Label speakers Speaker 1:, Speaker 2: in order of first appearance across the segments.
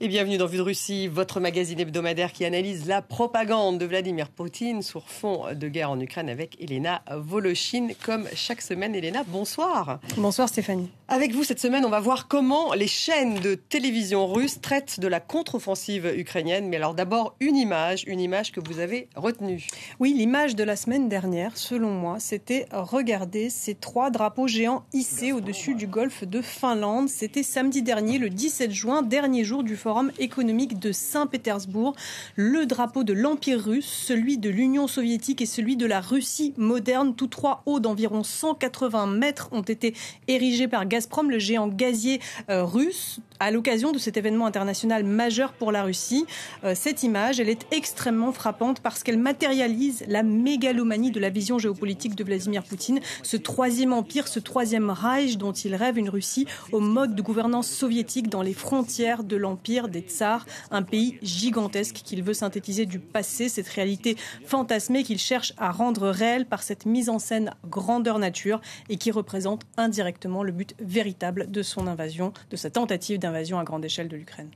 Speaker 1: Et bienvenue dans Vue de Russie, votre magazine hebdomadaire qui analyse la propagande de Vladimir Poutine sur fond de guerre en Ukraine avec Elena Volochine. Comme chaque semaine, Elena, bonsoir.
Speaker 2: Bonsoir Stéphanie.
Speaker 1: Avec vous cette semaine, on va voir comment les chaînes de télévision russes traitent de la contre-offensive ukrainienne. Mais alors d'abord, une image, une image que vous avez retenue.
Speaker 2: Oui, l'image de la semaine dernière, selon moi, c'était regarder ces trois drapeaux géants hissés au-dessus du golfe de Finlande. C'était samedi dernier, le 17 juin, dernier jour du Forum économique de Saint-Pétersbourg. Le drapeau de l'Empire russe, celui de l'Union soviétique et celui de la Russie moderne, tous trois hauts d'environ 180 mètres, ont été érigés par Gazprom, le géant gazier euh, russe, à l'occasion de cet événement international majeur pour la Russie. Euh, cette image, elle est extrêmement frappante parce qu'elle matérialise la mégalomanie de la vision géopolitique de Vladimir Poutine, ce troisième empire, ce troisième Reich dont il rêve une Russie au mode de gouvernance soviétique dans les frontières de l'empire des tsars, un pays gigantesque qu'il veut synthétiser du passé, cette réalité fantasmée qu'il cherche à rendre réelle par cette mise en scène grandeur nature et qui représente indirectement le but véritable de son invasion, de sa tentative d'invasion à grande échelle de l'Ukraine.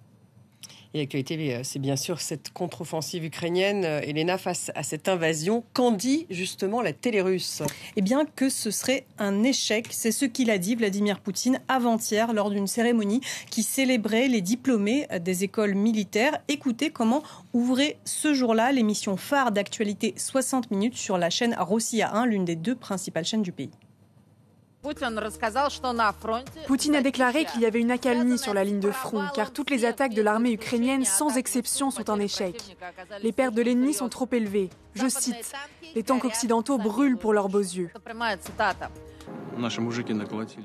Speaker 1: Et l'actualité, euh, c'est bien sûr cette contre-offensive ukrainienne. Euh, Elena, face à cette invasion, qu'en dit justement la télé russe?
Speaker 2: Eh bien, que ce serait un échec. C'est ce qu'il a dit Vladimir Poutine avant-hier lors d'une cérémonie qui célébrait les diplômés des écoles militaires. Écoutez comment ouvrait ce jour-là l'émission phare d'actualité 60 minutes sur la chaîne Rossiya 1, l'une des deux principales chaînes du pays.
Speaker 3: Poutine a déclaré qu'il y avait une accalmie sur la ligne de front, car toutes les attaques de l'armée ukrainienne, sans exception, sont un échec. Les pertes de l'ennemi sont trop élevées. Je cite, Les tanks occidentaux brûlent pour leurs beaux yeux.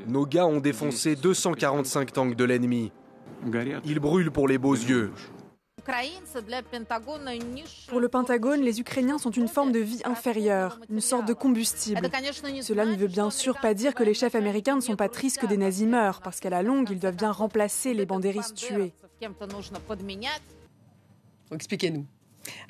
Speaker 4: Nos gars ont défoncé 245 tanks de l'ennemi. Ils brûlent pour les beaux yeux.
Speaker 3: Pour le Pentagone, les Ukrainiens sont une forme de vie inférieure, une sorte de combustible. Cela ne veut bien sûr pas dire que les chefs américains ne sont pas tristes que des nazis meurent, parce qu'à la longue, ils doivent bien remplacer les bandéristes tués.
Speaker 1: Expliquez-nous.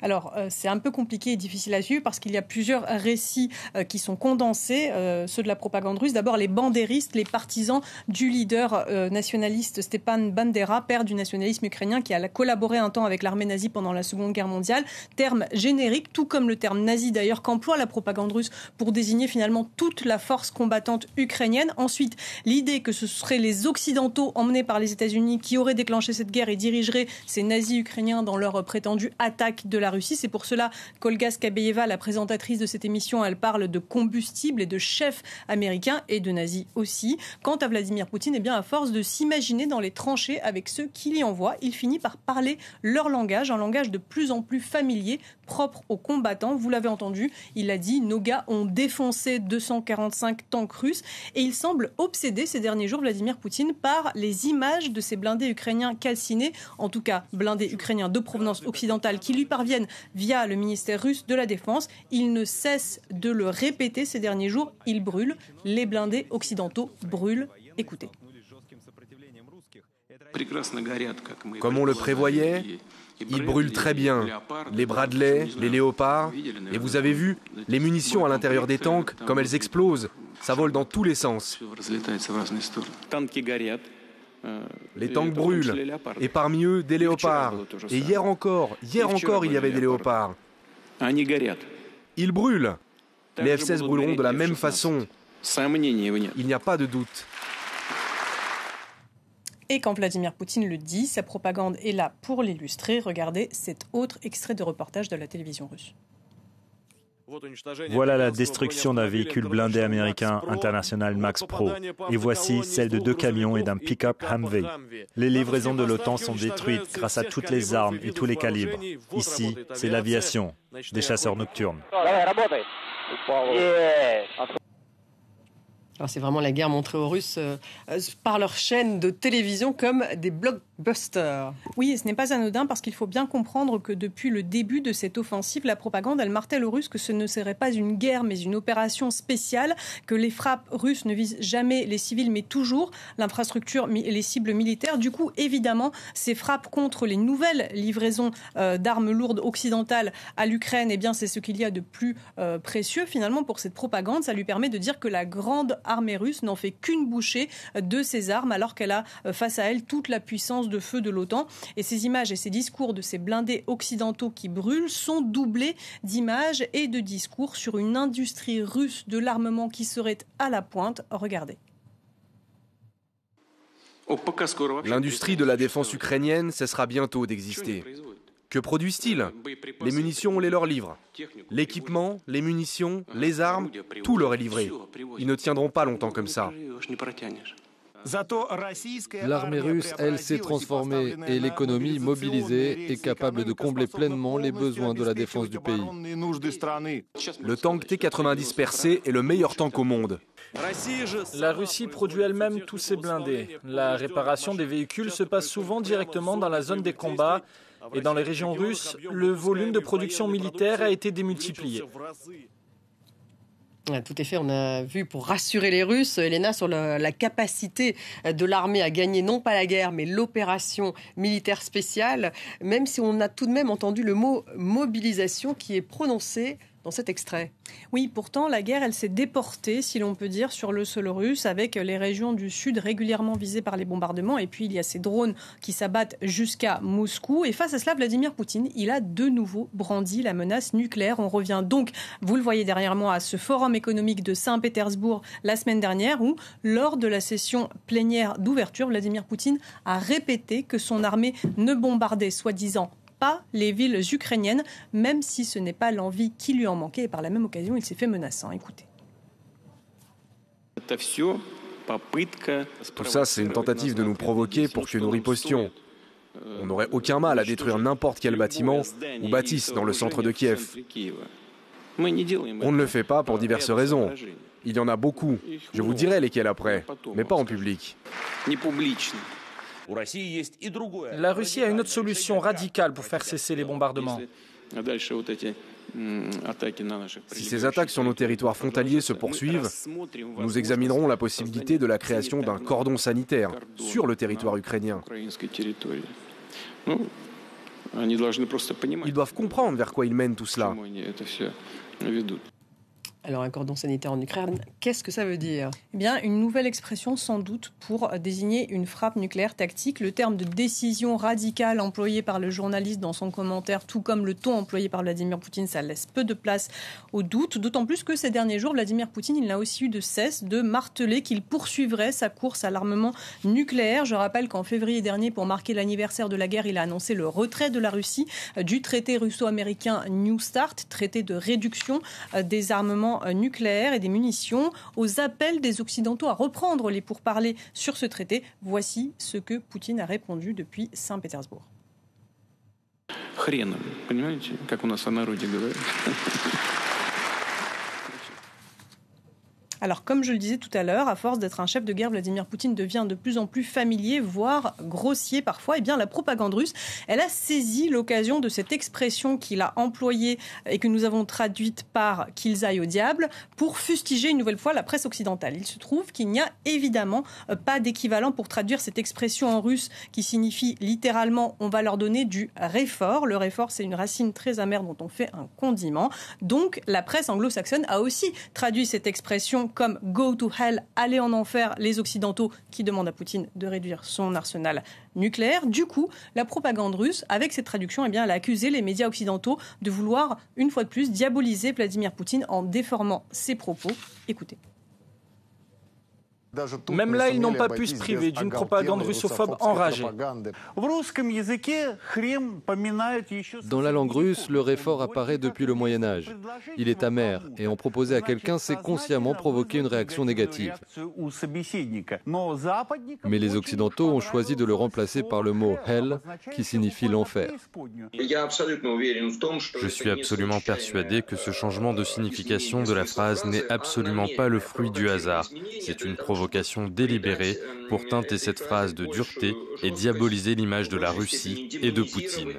Speaker 2: Alors, euh, c'est un peu compliqué et difficile à suivre parce qu'il y a plusieurs récits euh, qui sont condensés, euh, ceux de la propagande russe. D'abord, les bandéristes, les partisans du leader nationaliste Stepan Bandera, père du nationalisme ukrainien, qui a collaboré un temps avec l'armée nazie pendant la Seconde Guerre mondiale. Terme générique, tout comme le terme nazi d'ailleurs, qu'emploie la propagande russe pour désigner finalement toute la force combattante ukrainienne. Ensuite, l'idée que ce seraient les Occidentaux emmenés par les États-Unis qui auraient déclenché cette guerre et dirigeraient ces nazis ukrainiens dans leur prétendue attaque de la Russie. C'est pour cela qu'Olga Skabeyeva, la présentatrice de cette émission, elle parle de combustible et de chefs américains et de nazis aussi. Quant à Vladimir Poutine, eh bien, à force de s'imaginer dans les tranchées avec ceux qui l'y envoient, il finit par parler leur langage, un langage de plus en plus familier, propre aux combattants. Vous l'avez entendu, il a dit nos gars ont défoncé 245 tanks russes et il semble obsédé ces derniers jours, Vladimir Poutine, par les images de ces blindés ukrainiens calcinés, en tout cas blindés ukrainiens de provenance occidentale qui lui parviennent via le ministère russe de la Défense. Il ne cesse de le répéter ces derniers jours, ils brûlent, les blindés occidentaux brûlent. Écoutez.
Speaker 4: Comme on le prévoyait, ils brûlent très bien. Les Bradley, les léopards. Et vous avez vu, les munitions à l'intérieur des tanks, comme elles explosent. Ça vole dans tous les sens. Les tanks brûlent. Et parmi eux, des léopards. Et hier encore, hier encore, il y avait des léopards. Ils brûlent. Les F-16 brûleront de la même façon. Il n'y a pas de doute.
Speaker 2: Et quand Vladimir Poutine le dit, sa propagande est là pour l'illustrer. Regardez cet autre extrait de reportage de la télévision russe.
Speaker 5: Voilà la destruction d'un véhicule blindé américain international Max Pro. Et voici celle de deux camions et d'un pick-up Humvee. Les livraisons de l'OTAN sont détruites grâce à toutes les armes et tous les calibres. Ici, c'est l'aviation, des chasseurs nocturnes.
Speaker 1: C'est vraiment la guerre montrée aux Russes euh, euh, par leur chaîne de télévision comme des blockbusters.
Speaker 2: Oui, ce n'est pas anodin parce qu'il faut bien comprendre que depuis le début de cette offensive, la propagande, elle martèle aux Russes que ce ne serait pas une guerre mais une opération spéciale, que les frappes russes ne visent jamais les civils mais toujours l'infrastructure et les cibles militaires. Du coup, évidemment, ces frappes contre les nouvelles livraisons euh, d'armes lourdes occidentales à l'Ukraine, eh bien c'est ce qu'il y a de plus précieux finalement pour cette propagande. Ça lui permet de dire que la grande armée russe n'en fait qu'une bouchée de ses armes alors qu'elle a euh, face à elle toute la puissance puissance de feu de l'OTAN. Et ces images et ces discours de ces blindés occidentaux qui brûlent sont doublés d'images et de discours sur une industrie russe de l'armement qui serait à la pointe. Regardez.
Speaker 4: L'industrie de la défense ukrainienne cessera bientôt d'exister. Que produisent-ils Les munitions, on les leur livre. L'équipement, les munitions, les armes, tout leur est livré. Ils ne tiendront pas longtemps comme ça.
Speaker 6: L'armée russe, elle, s'est transformée et l'économie mobilisée est capable de combler pleinement les besoins de la défense du pays.
Speaker 4: Le tank T-90 percé est le meilleur tank au monde.
Speaker 7: La Russie produit elle-même tous ses blindés. La réparation des véhicules se passe souvent directement dans la zone des combats et dans les régions russes, le volume de production militaire a été démultiplié.
Speaker 1: Tout est fait, on a vu pour rassurer les Russes, Elena, sur la, capacité de l'armée à gagner non pas la guerre, mais l'opération militaire spéciale, même si on a tout de même entendu le mot mobilisation qui est prononcé dans cet extrait.
Speaker 2: Oui, pourtant, la guerre, elle s'est déportée, si l'on peut dire, sur le sol russe, avec les régions du sud régulièrement visées par les bombardements. Et puis, il y a ces drones qui s'abattent jusqu'à Moscou. Et face à cela, Vladimir Poutine, il a de nouveau brandi la menace nucléaire. On revient donc, vous le voyez derrière moi, à ce forum économique de Saint-Pétersbourg la semaine dernière, où, lors de la session plénière d'ouverture, Vladimir Poutine a répété que son armée ne bombardait soi-disant les villes ukrainiennes, même si ce n'est pas l'envie qui lui en manquait. Et par la même occasion, il s'est fait menaçant. Écoutez.
Speaker 4: Tout ça, c'est une tentative de nous provoquer pour que nous ripostions. On n'aurait aucun mal à détruire n'importe quel bâtiment ou bâtisse dans le centre de Kiev. On ne le fait pas pour diverses raisons. Il y en a beaucoup. Je vous dirai lesquelles après, mais pas en public.
Speaker 7: La Russie a une autre solution radicale pour faire cesser les bombardements.
Speaker 4: Si ces attaques sur nos territoires frontaliers se poursuivent, nous examinerons la possibilité de la création d'un cordon sanitaire sur le territoire ukrainien. Ils doivent comprendre vers quoi ils mènent tout cela.
Speaker 1: Alors un cordon sanitaire en Ukraine, qu'est-ce que ça veut dire?
Speaker 2: Eh bien, une nouvelle expression sans doute pour désigner une frappe nucléaire tactique. Le terme de décision radicale employé par le journaliste dans son commentaire, tout comme le ton employé par Vladimir Poutine, ça laisse peu de place au doute. D'autant plus que ces derniers jours, Vladimir Poutine, il n'a aussi eu de cesse de marteler qu'il poursuivrait sa course à l'armement nucléaire. Je rappelle qu'en février dernier, pour marquer l'anniversaire de la guerre, il a annoncé le retrait de la Russie du traité russo-américain New Start, traité de réduction des armements euh, nucléaire et des munitions, aux appels des Occidentaux à reprendre les pourparlers sur ce traité. Voici ce que Poutine a répondu depuis Saint-Pétersbourg. Alors, comme je le disais tout à l'heure, à force d'être un chef de guerre, Vladimir Poutine devient de plus en plus familier, voire grossier parfois. Et eh bien, la propagande russe, elle a saisi l'occasion de cette expression qu'il a employée et que nous avons traduite par qu'ils aillent au diable pour fustiger une nouvelle fois la presse occidentale. Il se trouve qu'il n'y a évidemment euh, pas d'équivalent pour traduire cette expression en russe qui signifie littéralement on va leur donner du réfort. Le réfort, c'est une racine très amère dont on fait un condiment. Donc, la presse anglo-saxonne a aussi traduit cette expression comme Go to Hell, aller en enfer, les Occidentaux qui demandent à Poutine de réduire son arsenal nucléaire. Du coup, la propagande russe, avec cette traduction, eh elle a accusé les médias occidentaux de vouloir, une fois de plus, diaboliser Vladimir Poutine en déformant ses propos. Écoutez.
Speaker 7: Même là, ils n'ont pas pu se priver d'une propagande russophobe enragée.
Speaker 6: Dans la langue russe, le réfort apparaît depuis le Moyen Âge. Il est amer, et en proposer à quelqu'un, c'est consciemment provoquer une réaction négative. Mais les Occidentaux ont choisi de le remplacer par le mot hell, qui signifie l'enfer.
Speaker 8: Je suis absolument persuadé que ce changement de signification de la phrase n'est absolument pas le fruit du hasard. C'est une provocation délibérée pour teinter cette phrase de dureté et diaboliser l'image de la Russie et de Poutine.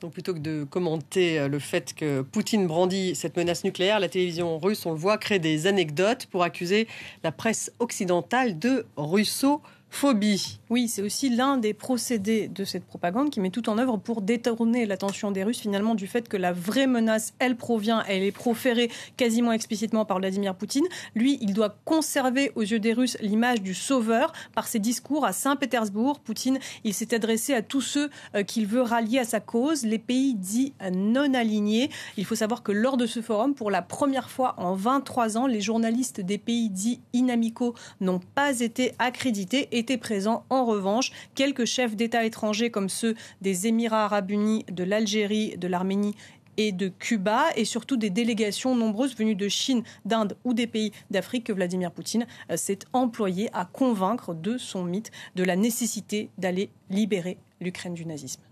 Speaker 1: Donc plutôt que de commenter euh, le fait que Poutine brandit cette menace nucléaire, la télévision russe, on le voit, crée des anecdotes pour accuser la presse occidentale de russo phobie.
Speaker 2: Oui, c'est aussi l'un des procédés de cette propagande qui met tout en œuvre pour détourner l'attention des Russes finalement du fait que la vraie menace, elle provient, elle est proférée quasiment explicitement par Vladimir Poutine. Lui, il doit conserver aux yeux des Russes l'image du sauveur par ses discours à Saint-Pétersbourg. Poutine, il s'est adressé à tous ceux euh, qu'il veut rallier à sa cause, les pays dits non alignés. Il faut savoir que lors de ce forum, pour la première fois en 23 ans, les journalistes des pays dits inamicaux n'ont pas été accrédités, étaient présents en revanche quelques chefs d'État étrangers comme ceux des Émirats arabes unis, de l'Algérie, de l'Arménie et de Cuba, et surtout des délégations nombreuses venues de Chine, d'Inde ou des pays d'Afrique que Vladimir Poutine euh, s'est employé à convaincre de son mythe de la nécessité d'aller libérer l'Ukraine du nazisme.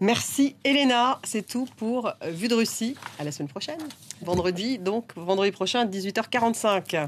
Speaker 1: Merci Elena, c'est tout pour Vue de Russie. À la semaine prochaine. Vendredi, donc vendredi prochain, 18h45.